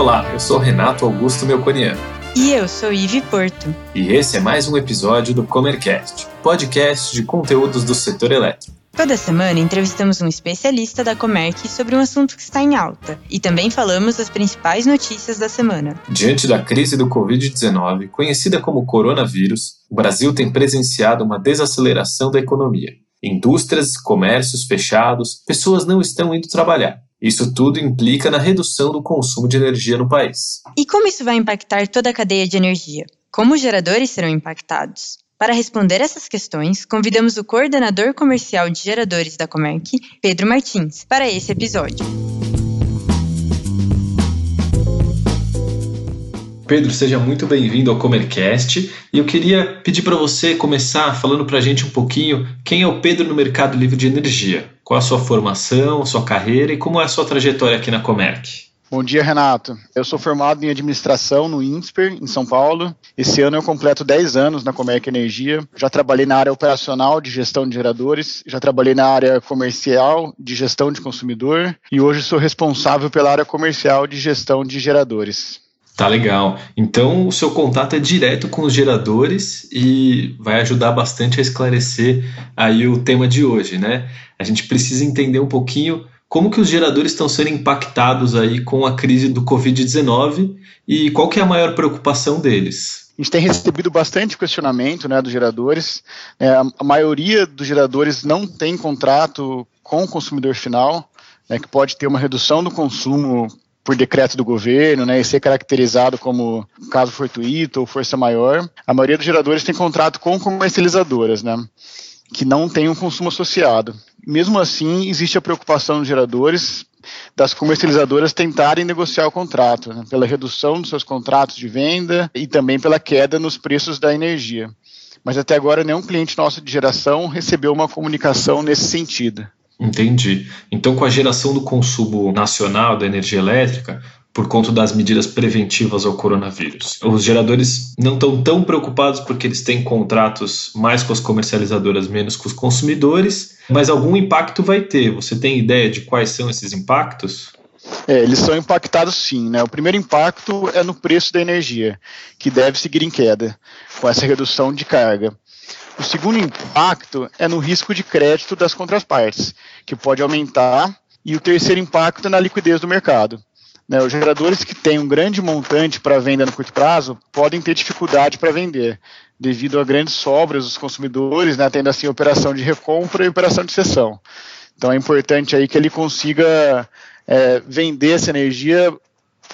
Olá, eu sou Renato Augusto Melconiano. E eu sou Ive Porto. E esse é mais um episódio do Comercast, podcast de conteúdos do setor elétrico. Toda semana entrevistamos um especialista da Comerc sobre um assunto que está em alta e também falamos das principais notícias da semana. Diante da crise do Covid-19, conhecida como coronavírus, o Brasil tem presenciado uma desaceleração da economia. Indústrias, comércios fechados, pessoas não estão indo trabalhar. Isso tudo implica na redução do consumo de energia no país. E como isso vai impactar toda a cadeia de energia? Como os geradores serão impactados? Para responder essas questões, convidamos o coordenador comercial de geradores da Comerc, Pedro Martins, para esse episódio. Pedro, seja muito bem-vindo ao Comercast. E eu queria pedir para você começar falando para a gente um pouquinho quem é o Pedro no mercado livre de energia. Qual a sua formação, sua carreira e como é a sua trajetória aqui na Comerc? Bom dia, Renato. Eu sou formado em administração no INSPER, em São Paulo. Esse ano eu completo 10 anos na Comerc Energia. Já trabalhei na área operacional de gestão de geradores, já trabalhei na área comercial de gestão de consumidor e hoje sou responsável pela área comercial de gestão de geradores. Tá legal. Então o seu contato é direto com os geradores e vai ajudar bastante a esclarecer aí o tema de hoje, né? A gente precisa entender um pouquinho como que os geradores estão sendo impactados aí com a crise do Covid-19 e qual que é a maior preocupação deles? A gente tem recebido bastante questionamento né, dos geradores. É, a maioria dos geradores não tem contrato com o consumidor final, né, que pode ter uma redução do consumo por decreto do governo, né, e ser caracterizado como caso fortuito ou força maior. A maioria dos geradores tem contrato com comercializadoras, né, que não tem um consumo associado. Mesmo assim, existe a preocupação dos geradores das comercializadoras tentarem negociar o contrato, né, pela redução dos seus contratos de venda e também pela queda nos preços da energia. Mas até agora nenhum cliente nosso de geração recebeu uma comunicação nesse sentido. Entendi. Então, com a geração do consumo nacional da energia elétrica, por conta das medidas preventivas ao coronavírus. Os geradores não estão tão preocupados porque eles têm contratos mais com as comercializadoras, menos com os consumidores, mas algum impacto vai ter. Você tem ideia de quais são esses impactos? É, eles são impactados sim. Né? O primeiro impacto é no preço da energia, que deve seguir em queda, com essa redução de carga. O segundo impacto é no risco de crédito das contrapartes, que pode aumentar. E o terceiro impacto é na liquidez do mercado. Né, os geradores que têm um grande montante para venda no curto prazo podem ter dificuldade para vender, devido a grandes sobras dos consumidores, né, tendo assim operação de recompra e operação de cessão. Então é importante aí que ele consiga é, vender essa energia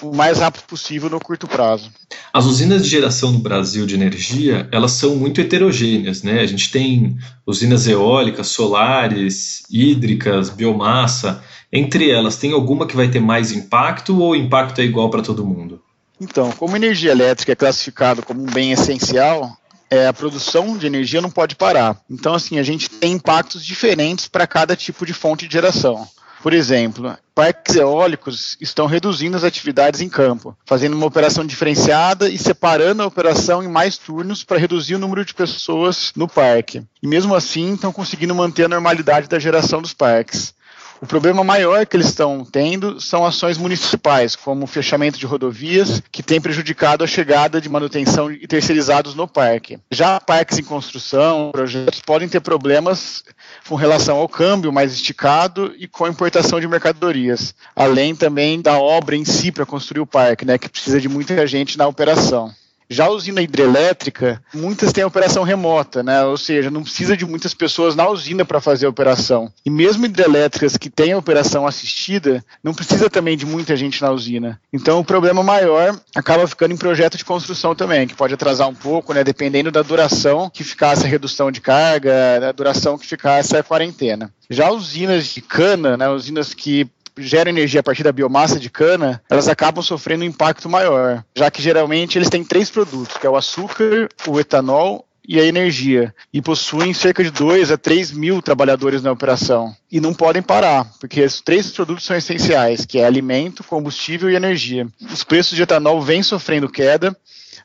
o mais rápido possível no curto prazo. As usinas de geração no Brasil de energia, elas são muito heterogêneas, né? A gente tem usinas eólicas, solares, hídricas, biomassa. Entre elas, tem alguma que vai ter mais impacto ou o impacto é igual para todo mundo? Então, como energia elétrica é classificado como um bem essencial, é, a produção de energia não pode parar. Então, assim, a gente tem impactos diferentes para cada tipo de fonte de geração. Por exemplo, parques eólicos estão reduzindo as atividades em campo, fazendo uma operação diferenciada e separando a operação em mais turnos para reduzir o número de pessoas no parque. E mesmo assim, estão conseguindo manter a normalidade da geração dos parques. O problema maior que eles estão tendo são ações municipais, como o fechamento de rodovias, que tem prejudicado a chegada de manutenção e terceirizados no parque. Já parques em construção, projetos podem ter problemas com relação ao câmbio mais esticado e com a importação de mercadorias, além também da obra em si para construir o parque, né, que precisa de muita gente na operação. Já a usina hidrelétrica, muitas têm operação remota, né? ou seja, não precisa de muitas pessoas na usina para fazer a operação. E mesmo hidrelétricas que têm operação assistida, não precisa também de muita gente na usina. Então o problema maior acaba ficando em projeto de construção também, que pode atrasar um pouco, né? dependendo da duração que ficar essa redução de carga, da duração que ficar essa quarentena. Já usinas de cana, né, usinas que geram energia a partir da biomassa de cana, elas acabam sofrendo um impacto maior, já que geralmente eles têm três produtos, que é o açúcar, o etanol e a energia, e possuem cerca de 2 a 3 mil trabalhadores na operação. E não podem parar, porque esses três produtos são essenciais, que é alimento, combustível e energia. Os preços de etanol vêm sofrendo queda,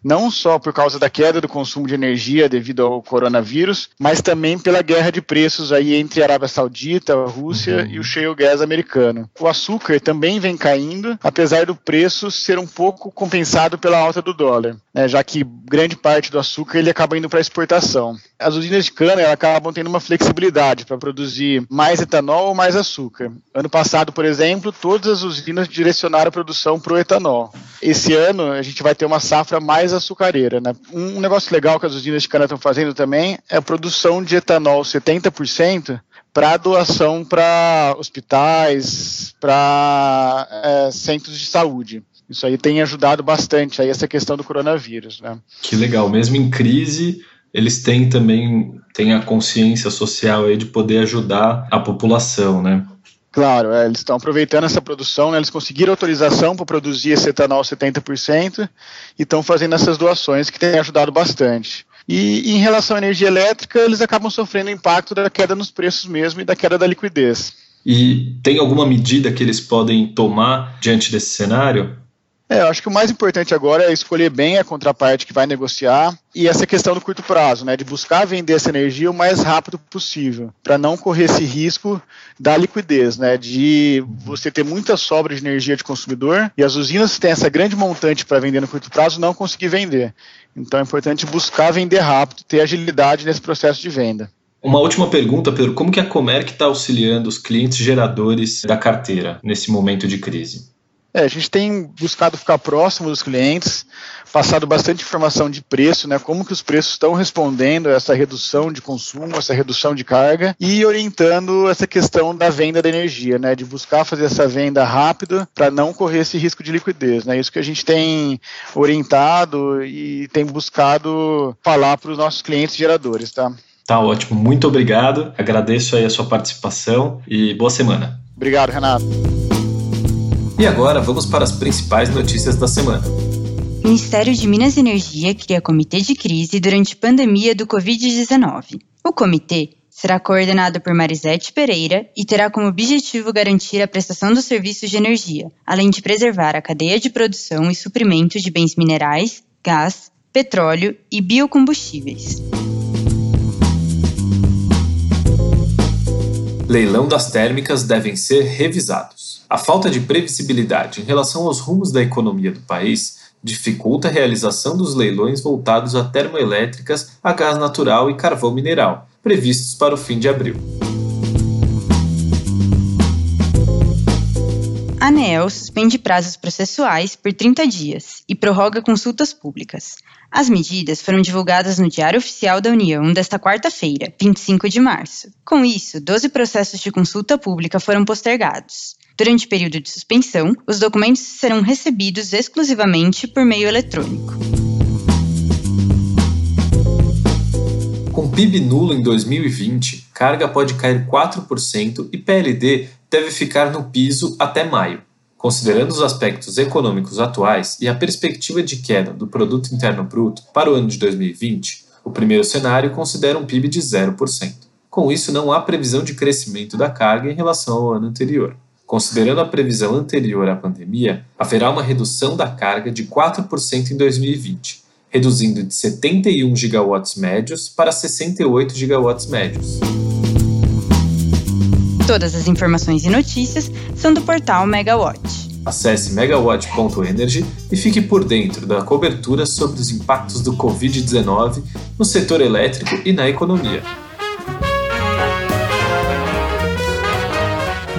não só por causa da queda do consumo de energia devido ao coronavírus, mas também pela guerra de preços aí entre a Arábia Saudita, a Rússia uhum. e o shale gas americano. O açúcar também vem caindo, apesar do preço ser um pouco compensado pela alta do dólar, né, já que grande parte do açúcar ele acaba indo para exportação. As usinas de cana acabam tendo uma flexibilidade para produzir mais etanol ou mais açúcar. Ano passado, por exemplo, todas as usinas direcionaram a produção para o etanol. Esse ano a gente vai ter uma safra mais açucareira. Né? Um negócio legal que as usinas de cana estão fazendo também é a produção de etanol 70% para doação para hospitais, para é, centros de saúde. Isso aí tem ajudado bastante aí essa questão do coronavírus, né? Que legal, mesmo em crise, eles têm também têm a consciência social aí de poder ajudar a população, né? Claro, é, eles estão aproveitando essa produção, né, eles conseguiram autorização para produzir esse etanol 70% e estão fazendo essas doações que têm ajudado bastante. E em relação à energia elétrica, eles acabam sofrendo o impacto da queda nos preços mesmo e da queda da liquidez. E tem alguma medida que eles podem tomar diante desse cenário? É, eu acho que o mais importante agora é escolher bem a contraparte que vai negociar e essa questão do curto prazo, né, de buscar vender essa energia o mais rápido possível, para não correr esse risco da liquidez, né, de você ter muita sobra de energia de consumidor e as usinas que têm essa grande montante para vender no curto prazo não conseguir vender. Então é importante buscar vender rápido, ter agilidade nesse processo de venda. Uma última pergunta, Pedro: como que a Comerc está auxiliando os clientes geradores da carteira nesse momento de crise? É, a gente tem buscado ficar próximo dos clientes, passado bastante informação de preço, né, como que os preços estão respondendo a essa redução de consumo, essa redução de carga e orientando essa questão da venda da energia, né, de buscar fazer essa venda rápida para não correr esse risco de liquidez, né, isso que a gente tem orientado e tem buscado falar para os nossos clientes geradores, tá? Tá ótimo, muito obrigado, agradeço aí a sua participação e boa semana. Obrigado, Renato. E agora vamos para as principais notícias da semana. Ministério de Minas e Energia cria comitê de crise durante pandemia do Covid-19. O comitê será coordenado por Marisete Pereira e terá como objetivo garantir a prestação dos serviços de energia, além de preservar a cadeia de produção e suprimento de bens minerais, gás, petróleo e biocombustíveis. Leilão das térmicas devem ser revisados. A falta de previsibilidade em relação aos rumos da economia do país dificulta a realização dos leilões voltados a termoelétricas, a gás natural e carvão mineral, previstos para o fim de abril. A ANEEL suspende prazos processuais por 30 dias e prorroga consultas públicas. As medidas foram divulgadas no Diário Oficial da União desta quarta-feira, 25 de março. Com isso, 12 processos de consulta pública foram postergados. Durante o período de suspensão, os documentos serão recebidos exclusivamente por meio eletrônico. Com PIB nulo em 2020, carga pode cair 4% e PLD deve ficar no piso até maio. Considerando os aspectos econômicos atuais e a perspectiva de queda do produto interno bruto para o ano de 2020, o primeiro cenário considera um PIB de 0%. Com isso, não há previsão de crescimento da carga em relação ao ano anterior. Considerando a previsão anterior à pandemia, haverá uma redução da carga de 4% em 2020, reduzindo de 71 gigawatts médios para 68 gigawatts médios. Todas as informações e notícias são do portal Megawatt. Acesse megawatt.energy e fique por dentro da cobertura sobre os impactos do Covid-19 no setor elétrico e na economia.